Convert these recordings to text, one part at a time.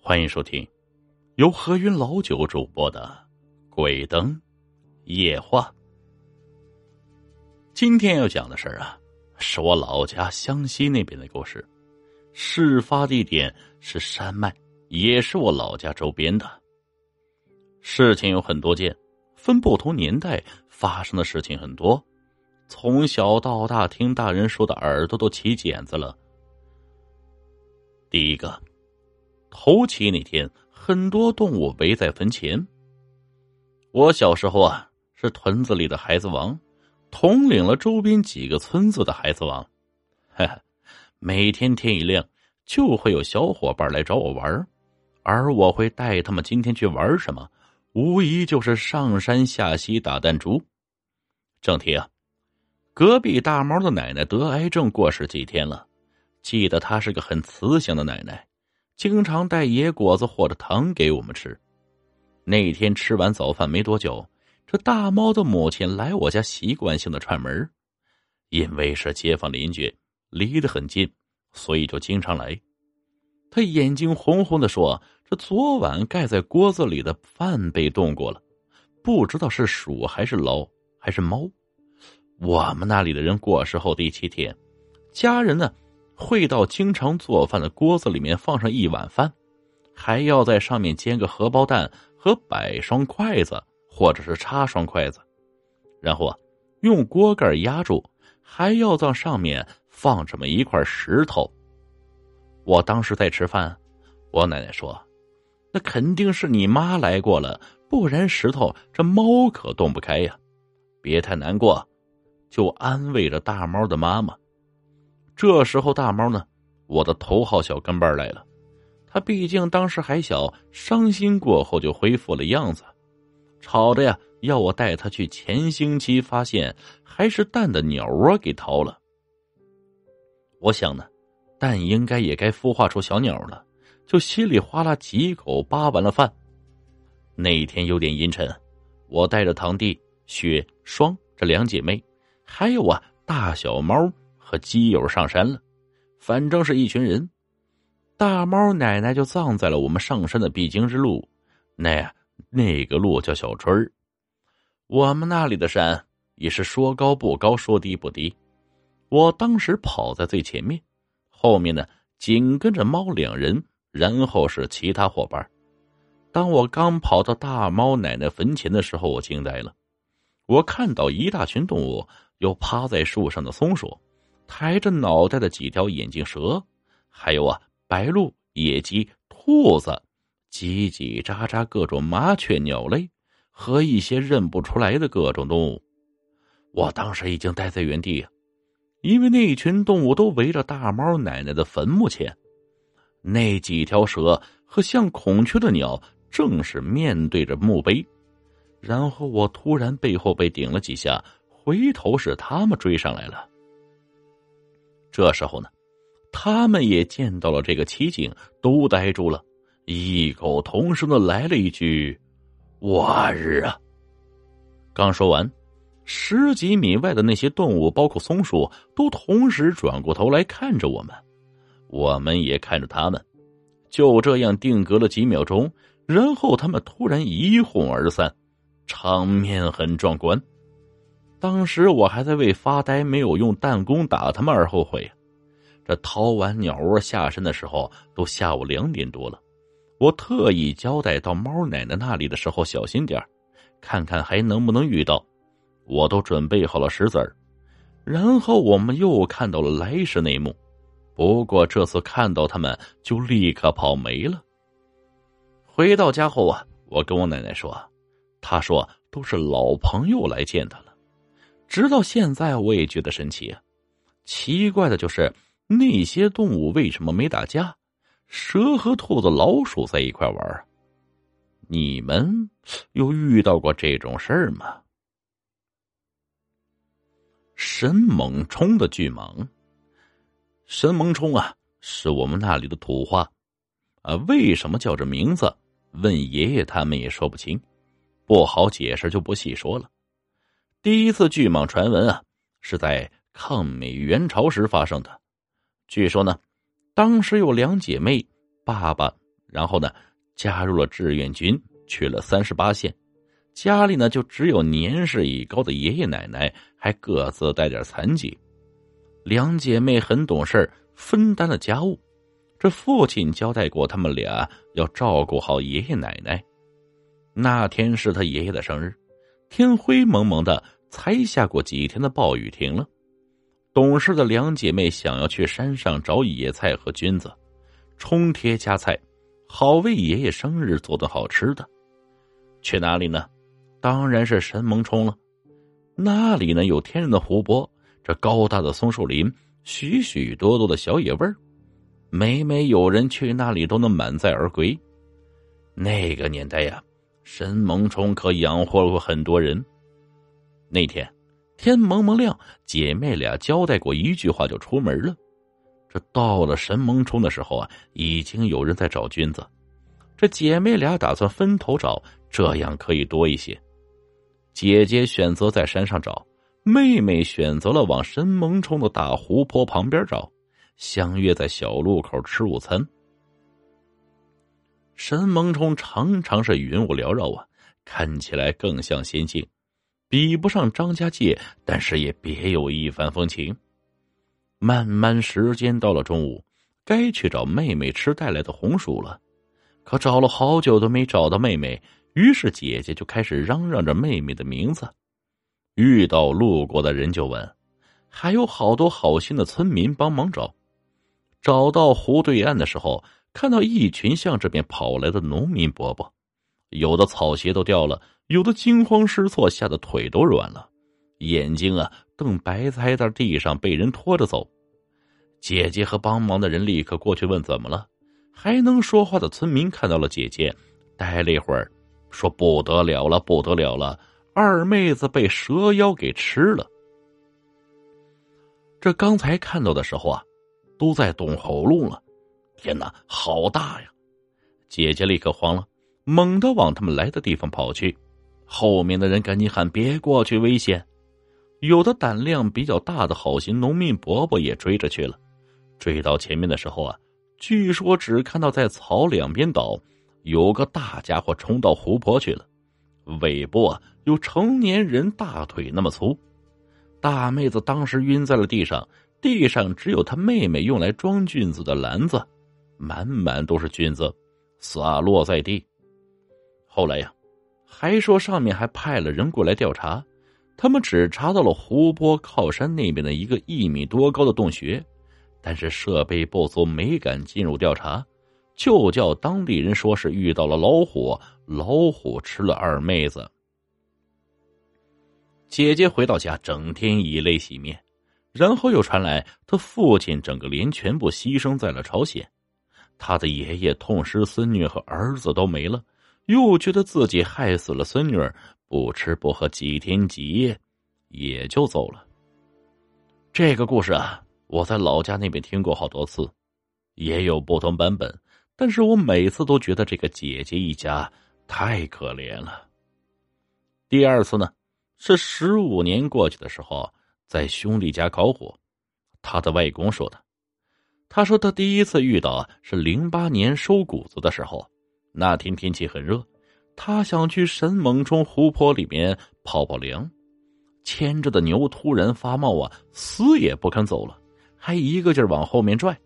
欢迎收听由何云老九主播的《鬼灯夜话》。今天要讲的事儿啊，是我老家湘西那边的故事。事发地点是山脉，也是我老家周边的。事情有很多件，分不同年代发生的事情很多。从小到大，听大人说的耳朵都起茧子了。第一个，头七那天，很多动物围在坟前。我小时候啊，是屯子里的孩子王，统领了周边几个村子的孩子王。哈哈，每天天一亮，就会有小伙伴来找我玩，而我会带他们今天去玩什么，无疑就是上山下溪打弹珠。正题啊。隔壁大猫的奶奶得癌症过世几天了，记得她是个很慈祥的奶奶，经常带野果子或者糖给我们吃。那天吃完早饭没多久，这大猫的母亲来我家习惯性的串门，因为是街坊邻居，离得很近，所以就经常来。他眼睛红红的说：“这昨晚盖在锅子里的饭被动过了，不知道是鼠还是老还是猫。”我们那里的人过世后第七天，家人呢会到经常做饭的锅子里面放上一碗饭，还要在上面煎个荷包蛋和摆双筷子，或者是插双筷子，然后啊用锅盖压住，还要在上面放这么一块石头。我当时在吃饭，我奶奶说：“那肯定是你妈来过了，不然石头这猫可动不开呀，别太难过。”就安慰着大猫的妈妈。这时候，大猫呢，我的头号小跟班来了。他毕竟当时还小，伤心过后就恢复了样子，吵着呀要我带他去前星期发现还是蛋的鸟窝给掏了。我想呢，蛋应该也该孵化出小鸟了，就稀里哗啦几口扒完了饭。那天有点阴沉，我带着堂弟雪霜这两姐妹。还有啊，大小猫和基友上山了，反正是一群人。大猫奶奶就葬在了我们上山的必经之路，那那个路叫小春儿。我们那里的山也是说高不高，说低不低。我当时跑在最前面，后面呢紧跟着猫两人，然后是其他伙伴。当我刚跑到大猫奶奶坟前的时候，我惊呆了，我看到一大群动物。有趴在树上的松鼠，抬着脑袋的几条眼镜蛇，还有啊白鹭、野鸡、兔子，叽叽喳喳各种麻雀、鸟类和一些认不出来的各种动物。我当时已经待在原地，因为那群动物都围着大猫奶奶的坟墓前，那几条蛇和像孔雀的鸟正是面对着墓碑。然后我突然背后被顶了几下。回头是他们追上来了。这时候呢，他们也见到了这个奇景，都呆住了，异口同声的来了一句：“我日啊！”刚说完，十几米外的那些动物，包括松鼠，都同时转过头来看着我们，我们也看着他们。就这样定格了几秒钟，然后他们突然一哄而散，场面很壮观。当时我还在为发呆没有用弹弓打他们而后悔。这掏完鸟窝下山的时候，都下午两点多了。我特意交代到猫奶奶那里的时候小心点看看还能不能遇到。我都准备好了石子儿。然后我们又看到了来时那幕，不过这次看到他们就立刻跑没了。回到家后啊，我跟我奶奶说，她说都是老朋友来见她了。直到现在，我也觉得神奇！奇怪的就是那些动物为什么没打架？蛇和兔子、老鼠在一块玩你们有遇到过这种事儿吗？神猛冲的巨蟒，神猛冲啊，是我们那里的土话啊。为什么叫这名字？问爷爷他们也说不清，不好解释，就不细说了。第一次巨蟒传闻啊，是在抗美援朝时发生的。据说呢，当时有两姐妹爸爸，然后呢加入了志愿军，去了三十八线。家里呢就只有年事已高的爷爷奶奶，还各自带点残疾。两姐妹很懂事分担了家务。这父亲交代过他们俩要照顾好爷爷奶奶。那天是他爷爷的生日，天灰蒙蒙的，才下过几天的暴雨停了。懂事的两姐妹想要去山上找野菜和菌子，冲贴加菜，好为爷爷生日做顿好吃的。去哪里呢？当然是神蒙冲了。那里呢有天然的湖泊，这高大的松树林，许许多多的小野味儿，每每有人去那里都能满载而归。那个年代呀。神蒙冲可养活过很多人。那天天蒙蒙亮，姐妹俩交代过一句话就出门了。这到了神蒙冲的时候啊，已经有人在找菌子。这姐妹俩打算分头找，这样可以多一些。姐姐选择在山上找，妹妹选择了往神蒙冲的大湖泊旁边找，相约在小路口吃午餐。神蒙冲常常是云雾缭绕啊，看起来更像仙境，比不上张家界，但是也别有一番风情。慢慢时间到了中午，该去找妹妹吃带来的红薯了，可找了好久都没找到妹妹，于是姐姐就开始嚷嚷着妹妹的名字。遇到路过的人就问，还有好多好心的村民帮忙找。找到湖对岸的时候。看到一群向这边跑来的农民伯伯，有的草鞋都掉了，有的惊慌失措，吓得腿都软了，眼睛啊瞪白菜在地上被人拖着走。姐姐和帮忙的人立刻过去问怎么了。还能说话的村民看到了姐姐，待了一会儿，说不得了了，不得了了，二妹子被蛇妖给吃了。这刚才看到的时候啊，都在动喉咙了。天哪，好大呀！姐姐立刻慌了，猛地往他们来的地方跑去。后面的人赶紧喊：“别过去，危险！”有的胆量比较大的好心农民伯伯也追着去了。追到前面的时候啊，据说只看到在草两边倒，有个大家伙冲到湖泊去了，尾部啊有成年人大腿那么粗。大妹子当时晕在了地上，地上只有她妹妹用来装菌子的篮子。满满都是菌子，洒落在地。后来呀，还说上面还派了人过来调查，他们只查到了湖泊靠山那边的一个一米多高的洞穴，但是设备不足，没敢进入调查，就叫当地人说是遇到了老虎，老虎吃了二妹子。姐姐回到家，整天以泪洗面，然后又传来他父亲整个连全部牺牲在了朝鲜。他的爷爷痛失孙女和儿子都没了，又觉得自己害死了孙女儿，不吃不喝几天几夜，也就走了。这个故事啊，我在老家那边听过好多次，也有不同版本，但是我每次都觉得这个姐姐一家太可怜了。第二次呢，是十五年过去的时候，在兄弟家烤火，他的外公说的。他说：“他第一次遇到，是零八年收谷子的时候。那天天气很热，他想去神猛冲湖泊里面泡泡凉，牵着的牛突然发冒啊，死也不肯走了，还一个劲儿往后面拽。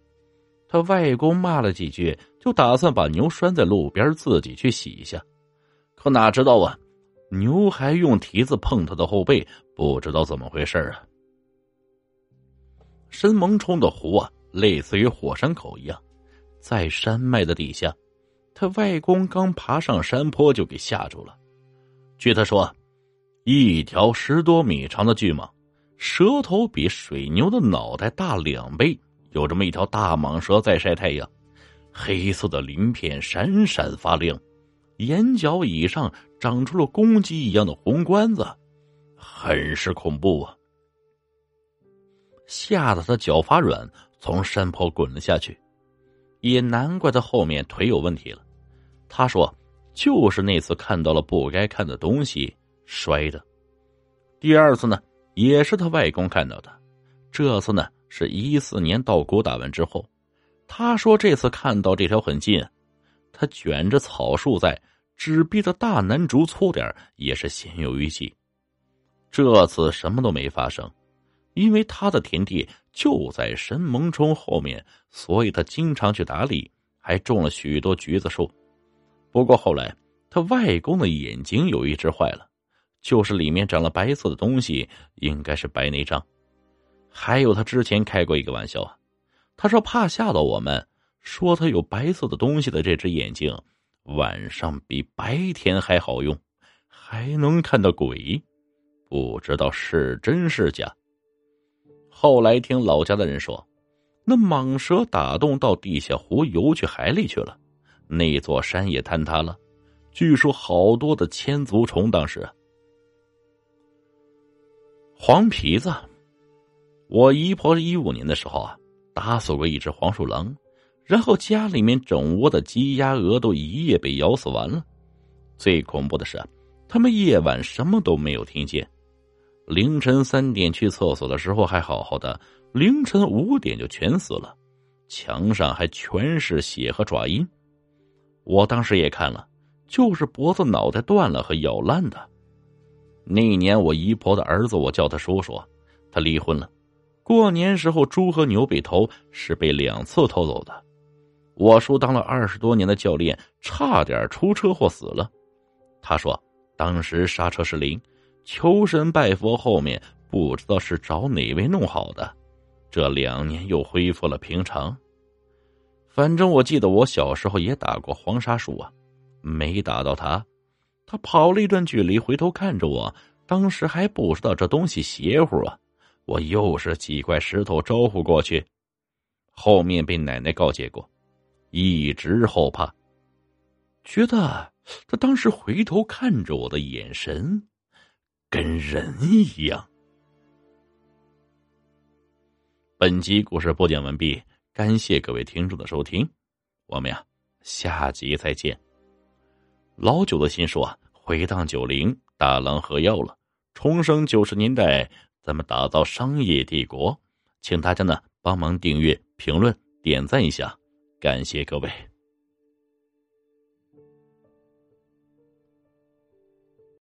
他外公骂了几句，就打算把牛拴在路边，自己去洗一下。可哪知道啊，牛还用蹄子碰他的后背，不知道怎么回事啊。神猛冲的湖啊！”类似于火山口一样，在山脉的底下，他外公刚爬上山坡就给吓住了。据他说，一条十多米长的巨蟒，舌头比水牛的脑袋大两倍，有这么一条大蟒蛇在晒太阳，黑色的鳞片闪闪发亮，眼角以上长出了公鸡一样的红冠子，很是恐怖啊！吓得他脚发软。从山坡滚了下去，也难怪他后面腿有问题了。他说：“就是那次看到了不该看的东西摔的。”第二次呢，也是他外公看到的。这次呢，是一四年稻谷打完之后，他说这次看到这条很近，他卷着草树在，只逼着大楠竹粗点也是心有余悸。这次什么都没发生，因为他的田地就在神萌冲后面，所以他经常去打理，还种了许多橘子树。不过后来他外公的眼睛有一只坏了，就是里面长了白色的东西，应该是白内障。还有他之前开过一个玩笑啊，他说怕吓到我们，说他有白色的东西的这只眼睛，晚上比白天还好用，还能看到鬼。不知道是真是假。后来听老家的人说，那蟒蛇打洞到地下湖游去海里去了，那座山也坍塌了。据说好多的千足虫。当时黄皮子，我姨婆一五年的时候啊，打死过一只黄鼠狼，然后家里面整窝的鸡鸭鹅都一夜被咬死完了。最恐怖的是，他们夜晚什么都没有听见。凌晨三点去厕所的时候还好好的，凌晨五点就全死了，墙上还全是血和爪印。我当时也看了，就是脖子、脑袋断了和咬烂的。那年我姨婆的儿子，我叫他叔叔，他离婚了。过年时候猪和牛被偷，是被两次偷走的。我叔当了二十多年的教练，差点出车祸死了。他说当时刹车失灵。求神拜佛，后面不知道是找哪位弄好的，这两年又恢复了平常。反正我记得我小时候也打过黄沙鼠啊，没打到他，他跑了一段距离，回头看着我，当时还不知道这东西邪乎啊，我又是几块石头招呼过去，后面被奶奶告诫过，一直后怕，觉得他当时回头看着我的眼神。跟人一样。本集故事播讲完毕，感谢各位听众的收听，我们呀下集再见。老九的心说：“回荡九零，大郎喝药了，重生九十年代，咱们打造商业帝国，请大家呢帮忙订阅、评论、点赞一下，感谢各位。”